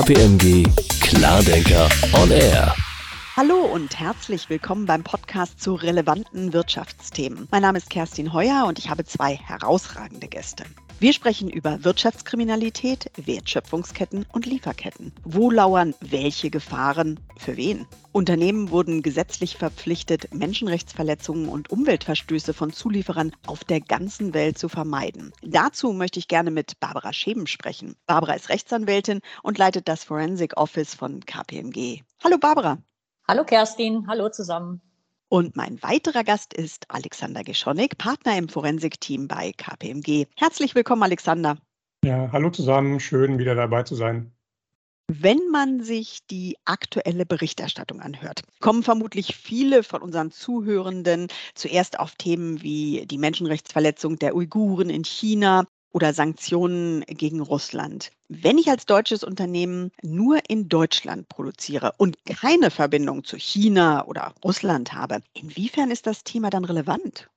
KPMG Klardenker on Air. Hallo und herzlich willkommen beim Podcast zu relevanten Wirtschaftsthemen. Mein Name ist Kerstin Heuer und ich habe zwei herausragende Gäste. Wir sprechen über Wirtschaftskriminalität, Wertschöpfungsketten und Lieferketten. Wo lauern welche Gefahren für wen? Unternehmen wurden gesetzlich verpflichtet, Menschenrechtsverletzungen und Umweltverstöße von Zulieferern auf der ganzen Welt zu vermeiden. Dazu möchte ich gerne mit Barbara Scheben sprechen. Barbara ist Rechtsanwältin und leitet das Forensic Office von KPMG. Hallo Barbara. Hallo Kerstin, hallo zusammen. Und mein weiterer Gast ist Alexander Geschonik, Partner im Forensik-Team bei KPMG. Herzlich willkommen, Alexander. Ja, hallo zusammen, schön wieder dabei zu sein. Wenn man sich die aktuelle Berichterstattung anhört, kommen vermutlich viele von unseren Zuhörenden zuerst auf Themen wie die Menschenrechtsverletzung der Uiguren in China oder Sanktionen gegen Russland. Wenn ich als deutsches Unternehmen nur in Deutschland produziere und keine Verbindung zu China oder Russland habe, inwiefern ist das Thema dann relevant?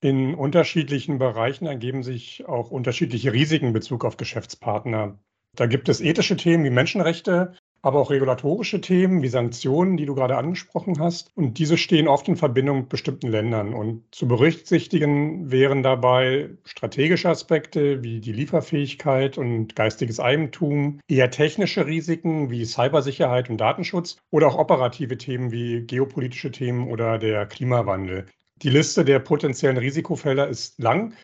In unterschiedlichen Bereichen ergeben sich auch unterschiedliche Risiken in Bezug auf Geschäftspartner. Da gibt es ethische Themen wie Menschenrechte, aber auch regulatorische Themen wie Sanktionen, die du gerade angesprochen hast. Und diese stehen oft in Verbindung mit bestimmten Ländern. Und zu berücksichtigen wären dabei strategische Aspekte wie die Lieferfähigkeit und geistiges Eigentum, eher technische Risiken wie Cybersicherheit und Datenschutz oder auch operative Themen wie geopolitische Themen oder der Klimawandel. Die Liste der potenziellen Risikofelder ist lang,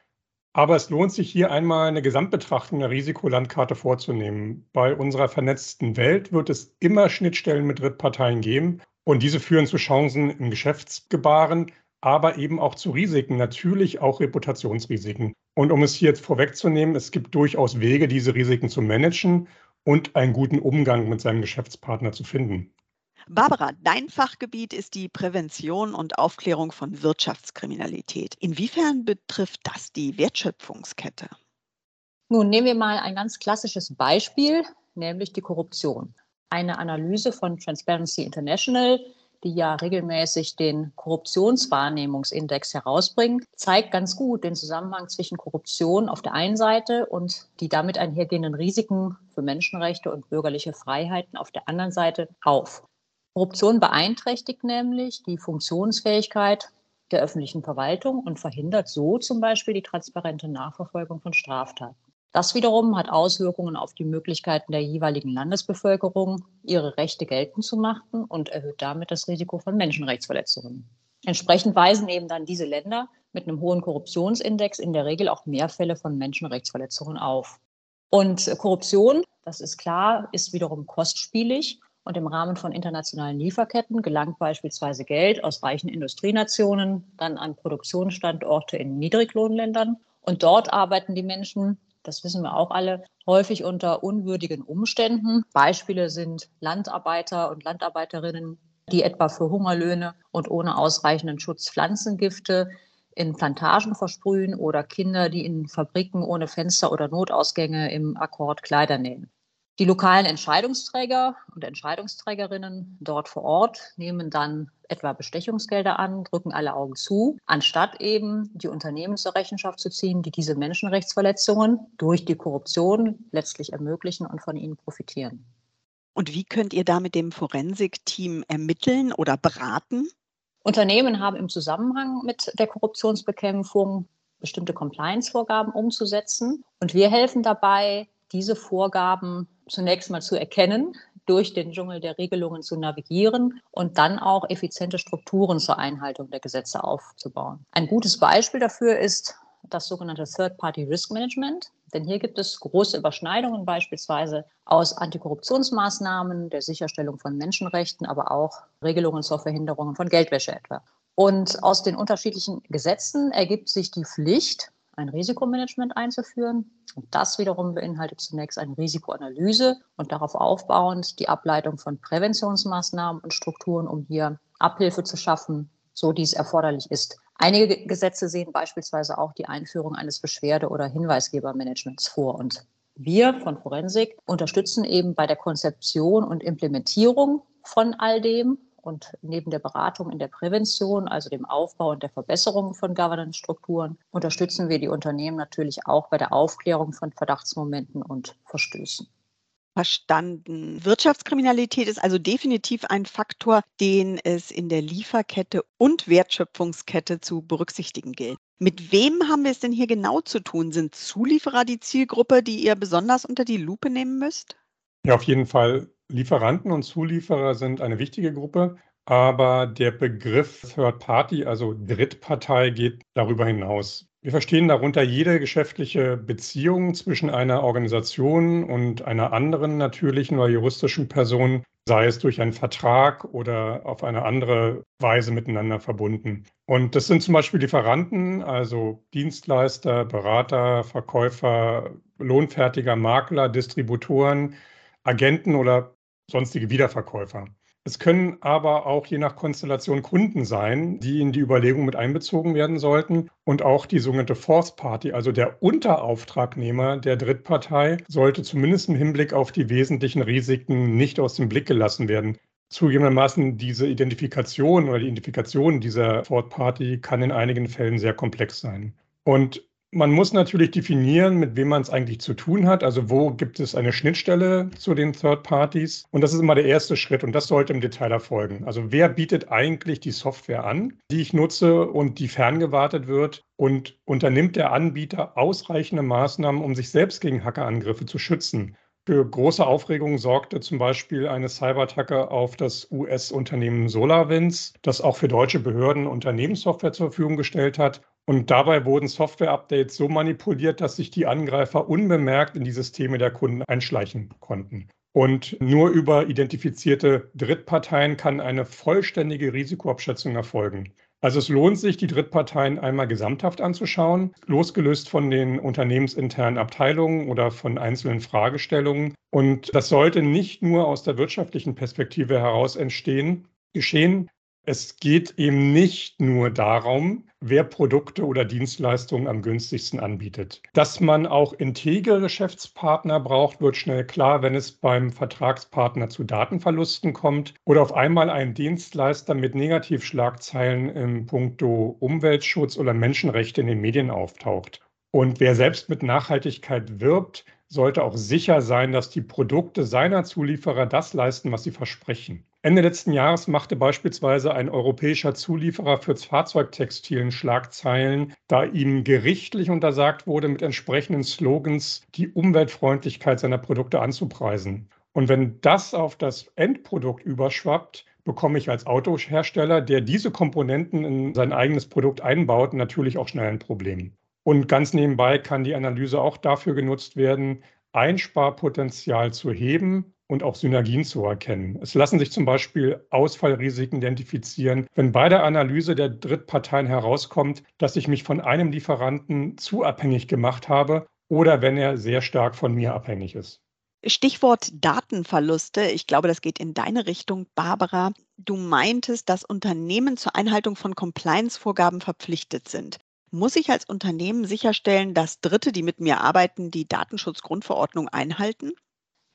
aber es lohnt sich hier einmal eine Gesamtbetrachtung der Risikolandkarte vorzunehmen. Bei unserer vernetzten Welt wird es immer Schnittstellen mit Drittparteien geben und diese führen zu Chancen im Geschäftsgebaren, aber eben auch zu Risiken, natürlich auch Reputationsrisiken. Und um es hier jetzt vorwegzunehmen, es gibt durchaus Wege, diese Risiken zu managen und einen guten Umgang mit seinem Geschäftspartner zu finden. Barbara, dein Fachgebiet ist die Prävention und Aufklärung von Wirtschaftskriminalität. Inwiefern betrifft das die Wertschöpfungskette? Nun nehmen wir mal ein ganz klassisches Beispiel, nämlich die Korruption. Eine Analyse von Transparency International, die ja regelmäßig den Korruptionswahrnehmungsindex herausbringen, zeigt ganz gut den Zusammenhang zwischen Korruption auf der einen Seite und die damit einhergehenden Risiken für Menschenrechte und bürgerliche Freiheiten auf der anderen Seite auf. Korruption beeinträchtigt nämlich die Funktionsfähigkeit der öffentlichen Verwaltung und verhindert so zum Beispiel die transparente Nachverfolgung von Straftaten. Das wiederum hat Auswirkungen auf die Möglichkeiten der jeweiligen Landesbevölkerung, ihre Rechte geltend zu machen und erhöht damit das Risiko von Menschenrechtsverletzungen. Entsprechend weisen eben dann diese Länder mit einem hohen Korruptionsindex in der Regel auch mehr Fälle von Menschenrechtsverletzungen auf. Und Korruption, das ist klar, ist wiederum kostspielig und im Rahmen von internationalen Lieferketten gelangt beispielsweise Geld aus reichen Industrienationen dann an Produktionsstandorte in Niedriglohnländern. Und dort arbeiten die Menschen, das wissen wir auch alle, häufig unter unwürdigen Umständen. Beispiele sind Landarbeiter und Landarbeiterinnen, die etwa für Hungerlöhne und ohne ausreichenden Schutz Pflanzengifte in Plantagen versprühen oder Kinder, die in Fabriken ohne Fenster oder Notausgänge im Akkord Kleider nähen. Die lokalen Entscheidungsträger und Entscheidungsträgerinnen dort vor Ort nehmen dann etwa Bestechungsgelder an, drücken alle Augen zu, anstatt eben die Unternehmen zur Rechenschaft zu ziehen, die diese Menschenrechtsverletzungen durch die Korruption letztlich ermöglichen und von ihnen profitieren. Und wie könnt ihr da mit dem Forensikteam ermitteln oder beraten? Unternehmen haben im Zusammenhang mit der Korruptionsbekämpfung bestimmte Compliance-Vorgaben umzusetzen. Und wir helfen dabei, diese Vorgaben zunächst mal zu erkennen, durch den Dschungel der Regelungen zu navigieren und dann auch effiziente Strukturen zur Einhaltung der Gesetze aufzubauen. Ein gutes Beispiel dafür ist das sogenannte Third-Party Risk Management. Denn hier gibt es große Überschneidungen beispielsweise aus Antikorruptionsmaßnahmen, der Sicherstellung von Menschenrechten, aber auch Regelungen zur Verhinderung von Geldwäsche etwa. Und aus den unterschiedlichen Gesetzen ergibt sich die Pflicht, ein Risikomanagement einzuführen. Und das wiederum beinhaltet zunächst eine Risikoanalyse und darauf aufbauend die Ableitung von Präventionsmaßnahmen und Strukturen, um hier Abhilfe zu schaffen, so dies erforderlich ist. Einige Gesetze sehen beispielsweise auch die Einführung eines Beschwerde- oder Hinweisgebermanagements vor. Und wir von Forensik unterstützen eben bei der Konzeption und Implementierung von all dem und neben der Beratung in der Prävention, also dem Aufbau und der Verbesserung von Governance-Strukturen, unterstützen wir die Unternehmen natürlich auch bei der Aufklärung von Verdachtsmomenten und Verstößen. verstanden. Wirtschaftskriminalität ist also definitiv ein Faktor, den es in der Lieferkette und Wertschöpfungskette zu berücksichtigen gilt. Mit wem haben wir es denn hier genau zu tun? Sind Zulieferer die Zielgruppe, die ihr besonders unter die Lupe nehmen müsst? Ja, auf jeden Fall. Lieferanten und Zulieferer sind eine wichtige Gruppe. Aber der Begriff Third Party, also Drittpartei, geht darüber hinaus. Wir verstehen darunter jede geschäftliche Beziehung zwischen einer Organisation und einer anderen natürlichen oder juristischen Person, sei es durch einen Vertrag oder auf eine andere Weise miteinander verbunden. Und das sind zum Beispiel Lieferanten, also Dienstleister, Berater, Verkäufer, lohnfertiger Makler, Distributoren, Agenten oder sonstige Wiederverkäufer. Es können aber auch je nach Konstellation Kunden sein, die in die Überlegung mit einbezogen werden sollten. Und auch die sogenannte Fourth Party, also der Unterauftragnehmer der Drittpartei, sollte zumindest im Hinblick auf die wesentlichen Risiken nicht aus dem Blick gelassen werden. Zugegebenermaßen diese Identifikation oder die Identifikation dieser Fourth Party kann in einigen Fällen sehr komplex sein. Und man muss natürlich definieren, mit wem man es eigentlich zu tun hat. Also wo gibt es eine Schnittstelle zu den Third Parties? Und das ist immer der erste Schritt und das sollte im Detail erfolgen. Also wer bietet eigentlich die Software an, die ich nutze und die ferngewartet wird? Und unternimmt der Anbieter ausreichende Maßnahmen, um sich selbst gegen Hackerangriffe zu schützen? Für große Aufregung sorgte zum Beispiel eine Cyberattacke auf das US-Unternehmen SolarWinds, das auch für deutsche Behörden Unternehmenssoftware zur Verfügung gestellt hat. Und dabei wurden Software-Updates so manipuliert, dass sich die Angreifer unbemerkt in die Systeme der Kunden einschleichen konnten. Und nur über identifizierte Drittparteien kann eine vollständige Risikoabschätzung erfolgen. Also es lohnt sich, die Drittparteien einmal gesamthaft anzuschauen, losgelöst von den unternehmensinternen Abteilungen oder von einzelnen Fragestellungen. Und das sollte nicht nur aus der wirtschaftlichen Perspektive heraus entstehen, geschehen, es geht eben nicht nur darum, wer Produkte oder Dienstleistungen am günstigsten anbietet. Dass man auch integre Geschäftspartner braucht, wird schnell klar, wenn es beim Vertragspartner zu Datenverlusten kommt oder auf einmal ein Dienstleister mit Negativschlagzeilen im Punkto Umweltschutz oder Menschenrechte in den Medien auftaucht. Und wer selbst mit Nachhaltigkeit wirbt, sollte auch sicher sein, dass die Produkte seiner Zulieferer das leisten, was sie versprechen. Ende letzten Jahres machte beispielsweise ein europäischer Zulieferer für Fahrzeugtextilien Schlagzeilen, da ihm gerichtlich untersagt wurde, mit entsprechenden Slogans die Umweltfreundlichkeit seiner Produkte anzupreisen. Und wenn das auf das Endprodukt überschwappt, bekomme ich als Autohersteller, der diese Komponenten in sein eigenes Produkt einbaut, natürlich auch schnell ein Problem. Und ganz nebenbei kann die Analyse auch dafür genutzt werden, Einsparpotenzial zu heben und auch Synergien zu erkennen. Es lassen sich zum Beispiel Ausfallrisiken identifizieren, wenn bei der Analyse der Drittparteien herauskommt, dass ich mich von einem Lieferanten zu abhängig gemacht habe oder wenn er sehr stark von mir abhängig ist. Stichwort Datenverluste. Ich glaube, das geht in deine Richtung, Barbara. Du meintest, dass Unternehmen zur Einhaltung von Compliance-Vorgaben verpflichtet sind. Muss ich als Unternehmen sicherstellen, dass Dritte, die mit mir arbeiten, die Datenschutzgrundverordnung einhalten?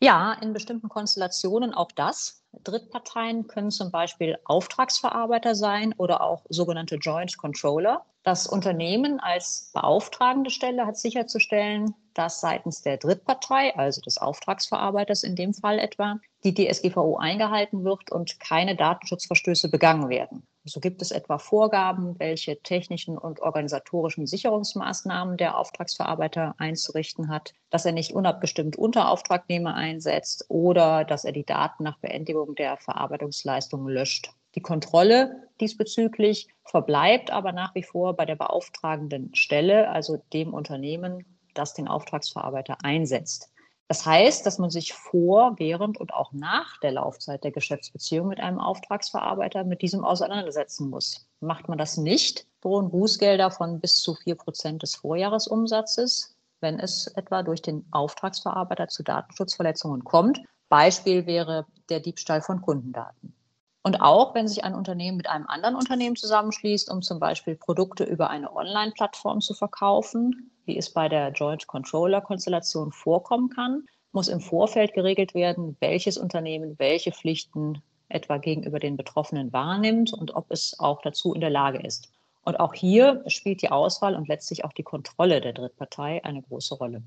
Ja, in bestimmten Konstellationen auch das. Drittparteien können zum Beispiel Auftragsverarbeiter sein oder auch sogenannte Joint Controller. Das Unternehmen als beauftragende Stelle hat sicherzustellen, dass seitens der Drittpartei, also des Auftragsverarbeiters in dem Fall etwa, die DSGVO eingehalten wird und keine Datenschutzverstöße begangen werden. So gibt es etwa Vorgaben, welche technischen und organisatorischen Sicherungsmaßnahmen der Auftragsverarbeiter einzurichten hat, dass er nicht unabgestimmt Unterauftragnehmer einsetzt oder dass er die Daten nach Beendigung der Verarbeitungsleistung löscht. Die Kontrolle diesbezüglich verbleibt aber nach wie vor bei der beauftragenden Stelle, also dem Unternehmen, das den Auftragsverarbeiter einsetzt. Das heißt, dass man sich vor, während und auch nach der Laufzeit der Geschäftsbeziehung mit einem Auftragsverarbeiter mit diesem auseinandersetzen muss. Macht man das nicht, drohen Bußgelder von bis zu vier Prozent des Vorjahresumsatzes, wenn es etwa durch den Auftragsverarbeiter zu Datenschutzverletzungen kommt. Beispiel wäre der Diebstahl von Kundendaten. Und auch wenn sich ein Unternehmen mit einem anderen Unternehmen zusammenschließt, um zum Beispiel Produkte über eine Online-Plattform zu verkaufen, wie es bei der Joint Controller-Konstellation vorkommen kann, muss im Vorfeld geregelt werden, welches Unternehmen welche Pflichten etwa gegenüber den Betroffenen wahrnimmt und ob es auch dazu in der Lage ist. Und auch hier spielt die Auswahl und letztlich auch die Kontrolle der Drittpartei eine große Rolle.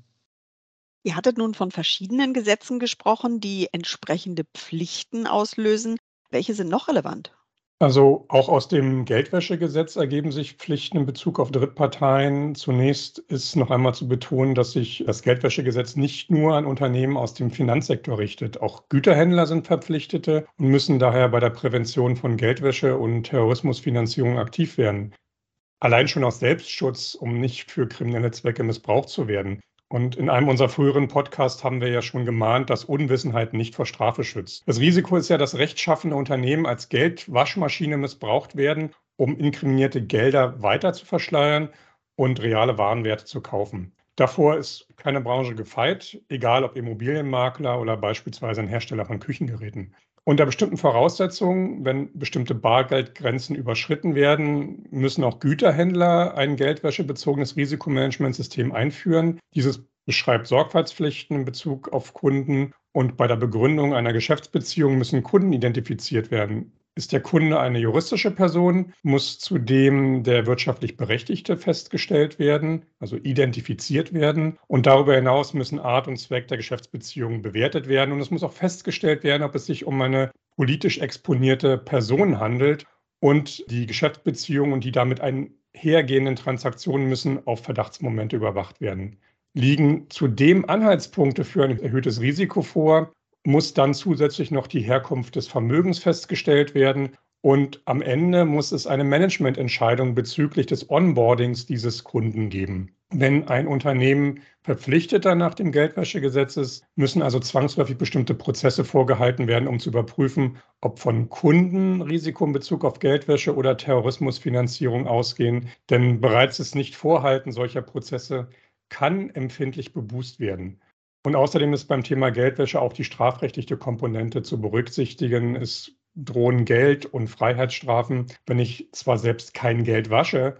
Ihr hattet nun von verschiedenen Gesetzen gesprochen, die entsprechende Pflichten auslösen. Welche sind noch relevant? Also auch aus dem Geldwäschegesetz ergeben sich Pflichten in Bezug auf Drittparteien. Zunächst ist noch einmal zu betonen, dass sich das Geldwäschegesetz nicht nur an Unternehmen aus dem Finanzsektor richtet. Auch Güterhändler sind Verpflichtete und müssen daher bei der Prävention von Geldwäsche und Terrorismusfinanzierung aktiv werden. Allein schon aus Selbstschutz, um nicht für kriminelle Zwecke missbraucht zu werden. Und in einem unserer früheren Podcasts haben wir ja schon gemahnt, dass Unwissenheit nicht vor Strafe schützt. Das Risiko ist ja, dass rechtschaffende Unternehmen als Geldwaschmaschine missbraucht werden, um inkriminierte Gelder weiter zu verschleiern und reale Warenwerte zu kaufen. Davor ist keine Branche gefeit, egal ob Immobilienmakler oder beispielsweise ein Hersteller von Küchengeräten. Unter bestimmten Voraussetzungen, wenn bestimmte Bargeldgrenzen überschritten werden, müssen auch Güterhändler ein geldwäschebezogenes Risikomanagementsystem einführen. Dieses beschreibt Sorgfaltspflichten in Bezug auf Kunden und bei der Begründung einer Geschäftsbeziehung müssen Kunden identifiziert werden. Ist der Kunde eine juristische Person, muss zudem der wirtschaftlich Berechtigte festgestellt werden, also identifiziert werden. Und darüber hinaus müssen Art und Zweck der Geschäftsbeziehung bewertet werden. Und es muss auch festgestellt werden, ob es sich um eine politisch exponierte Person handelt. Und die Geschäftsbeziehungen und die damit einhergehenden Transaktionen müssen auf Verdachtsmomente überwacht werden. Liegen zudem Anhaltspunkte für ein erhöhtes Risiko vor, muss dann zusätzlich noch die Herkunft des Vermögens festgestellt werden. Und am Ende muss es eine Managemententscheidung bezüglich des Onboardings dieses Kunden geben. Wenn ein Unternehmen verpflichteter nach dem Geldwäschegesetz ist, müssen also zwangsläufig bestimmte Prozesse vorgehalten werden, um zu überprüfen, ob von Kunden Risiko in Bezug auf Geldwäsche oder Terrorismusfinanzierung ausgehen. Denn bereits das Nichtvorhalten solcher Prozesse kann empfindlich beboost werden. Und außerdem ist beim Thema Geldwäsche auch die strafrechtliche Komponente zu berücksichtigen. Es drohen Geld- und Freiheitsstrafen, wenn ich zwar selbst kein Geld wasche,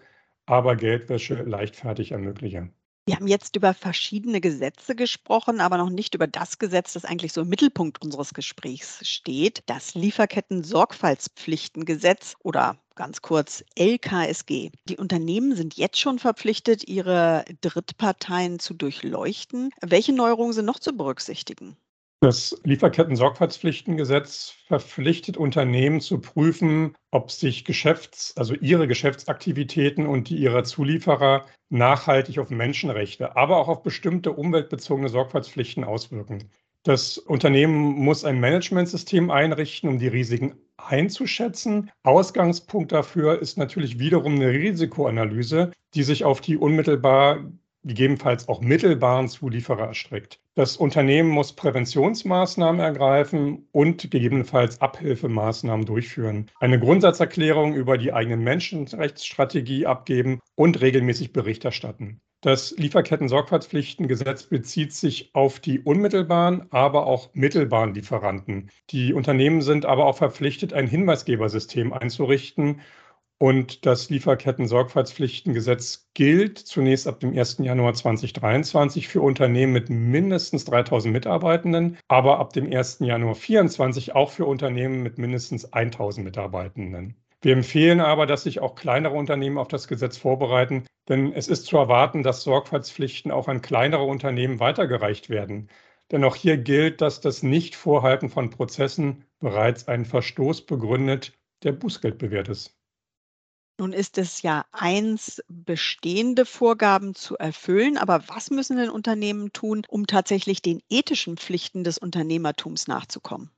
aber Geldwäsche leichtfertig ermögliche. Wir haben jetzt über verschiedene Gesetze gesprochen, aber noch nicht über das Gesetz, das eigentlich so im Mittelpunkt unseres Gesprächs steht, das Lieferketten-Sorgfaltspflichtengesetz oder ganz kurz LKSG. Die Unternehmen sind jetzt schon verpflichtet, ihre Drittparteien zu durchleuchten. Welche Neuerungen sind noch zu berücksichtigen? Das Lieferketten-Sorgfaltspflichtengesetz verpflichtet Unternehmen zu prüfen, ob sich Geschäfts-, also ihre Geschäftsaktivitäten und die ihrer Zulieferer nachhaltig auf Menschenrechte, aber auch auf bestimmte umweltbezogene Sorgfaltspflichten auswirken. Das Unternehmen muss ein Managementsystem einrichten, um die Risiken einzuschätzen. Ausgangspunkt dafür ist natürlich wiederum eine Risikoanalyse, die sich auf die unmittelbar gegebenenfalls auch mittelbaren Zulieferer erstreckt. Das Unternehmen muss Präventionsmaßnahmen ergreifen und gegebenenfalls Abhilfemaßnahmen durchführen, eine Grundsatzerklärung über die eigene Menschenrechtsstrategie abgeben und regelmäßig Bericht erstatten. Das Lieferketten-Sorgfaltspflichtengesetz bezieht sich auf die unmittelbaren, aber auch mittelbaren Lieferanten. Die Unternehmen sind aber auch verpflichtet, ein Hinweisgebersystem einzurichten und das Lieferketten-Sorgfaltspflichtengesetz gilt zunächst ab dem 1. Januar 2023 für Unternehmen mit mindestens 3000 Mitarbeitenden, aber ab dem 1. Januar 2024 auch für Unternehmen mit mindestens 1000 Mitarbeitenden. Wir empfehlen aber, dass sich auch kleinere Unternehmen auf das Gesetz vorbereiten, denn es ist zu erwarten, dass Sorgfaltspflichten auch an kleinere Unternehmen weitergereicht werden. Denn auch hier gilt, dass das Nichtvorhalten von Prozessen bereits einen Verstoß begründet, der Bußgeld bewährt ist. Nun ist es ja eins, bestehende Vorgaben zu erfüllen, aber was müssen denn Unternehmen tun, um tatsächlich den ethischen Pflichten des Unternehmertums nachzukommen?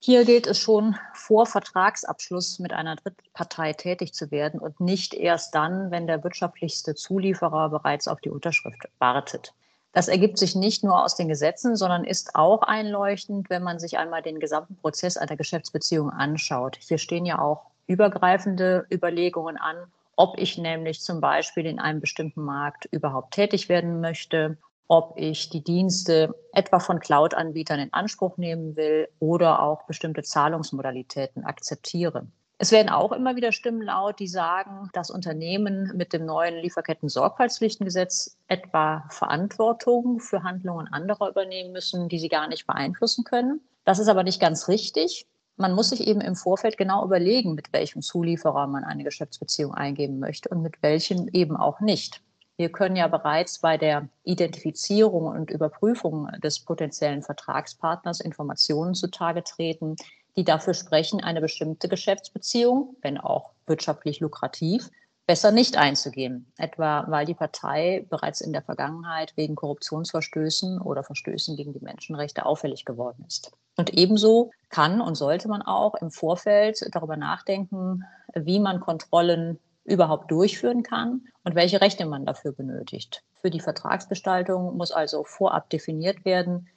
Hier gilt es schon, vor Vertragsabschluss mit einer Drittpartei tätig zu werden und nicht erst dann, wenn der wirtschaftlichste Zulieferer bereits auf die Unterschrift wartet. Das ergibt sich nicht nur aus den Gesetzen, sondern ist auch einleuchtend, wenn man sich einmal den gesamten Prozess einer Geschäftsbeziehung anschaut. Hier stehen ja auch übergreifende Überlegungen an, ob ich nämlich zum Beispiel in einem bestimmten Markt überhaupt tätig werden möchte, ob ich die Dienste etwa von Cloud-Anbietern in Anspruch nehmen will oder auch bestimmte Zahlungsmodalitäten akzeptiere. Es werden auch immer wieder Stimmen laut, die sagen, dass Unternehmen mit dem neuen Lieferketten-Sorgfaltspflichtengesetz etwa Verantwortung für Handlungen anderer übernehmen müssen, die sie gar nicht beeinflussen können. Das ist aber nicht ganz richtig man muss sich eben im Vorfeld genau überlegen, mit welchem Zulieferer man eine Geschäftsbeziehung eingeben möchte und mit welchem eben auch nicht. Wir können ja bereits bei der Identifizierung und Überprüfung des potenziellen Vertragspartners Informationen zutage treten, die dafür sprechen, eine bestimmte Geschäftsbeziehung, wenn auch wirtschaftlich lukrativ, besser nicht einzugehen, etwa weil die Partei bereits in der Vergangenheit wegen Korruptionsverstößen oder Verstößen gegen die Menschenrechte auffällig geworden ist. Und ebenso kann und sollte man auch im Vorfeld darüber nachdenken, wie man Kontrollen überhaupt durchführen kann und welche Rechte man dafür benötigt. Für die Vertragsgestaltung muss also vorab definiert werden,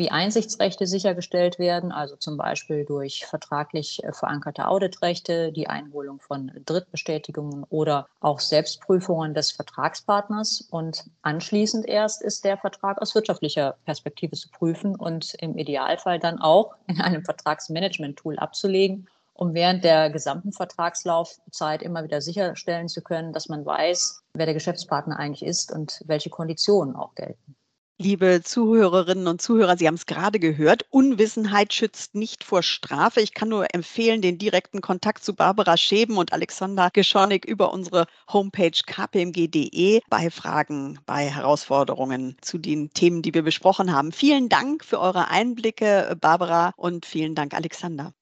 wie Einsichtsrechte sichergestellt werden, also zum Beispiel durch vertraglich äh, verankerte Auditrechte, die Einholung von Drittbestätigungen oder auch Selbstprüfungen des Vertragspartners. Und anschließend erst ist der Vertrag aus wirtschaftlicher Perspektive zu prüfen und im Idealfall dann auch in einem Vertragsmanagement-Tool abzulegen, um während der gesamten Vertragslaufzeit immer wieder sicherstellen zu können, dass man weiß, wer der Geschäftspartner eigentlich ist und welche Konditionen auch gelten. Liebe Zuhörerinnen und Zuhörer, Sie haben es gerade gehört, Unwissenheit schützt nicht vor Strafe. Ich kann nur empfehlen, den direkten Kontakt zu Barbara Scheben und Alexander Geschonik über unsere Homepage kpmg.de bei Fragen, bei Herausforderungen zu den Themen, die wir besprochen haben. Vielen Dank für eure Einblicke, Barbara, und vielen Dank, Alexander.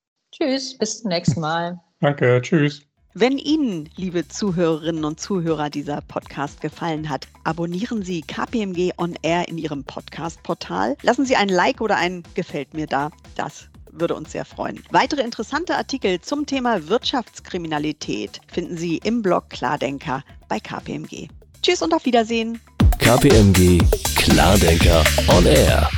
Tschüss, bis zum nächsten Mal. Danke, tschüss. Wenn Ihnen, liebe Zuhörerinnen und Zuhörer, dieser Podcast gefallen hat, abonnieren Sie KPMG On Air in Ihrem Podcast-Portal. Lassen Sie ein Like oder ein Gefällt mir da. Das würde uns sehr freuen. Weitere interessante Artikel zum Thema Wirtschaftskriminalität finden Sie im Blog Klardenker bei KPMG. Tschüss und auf Wiedersehen. KPMG Klardenker On Air.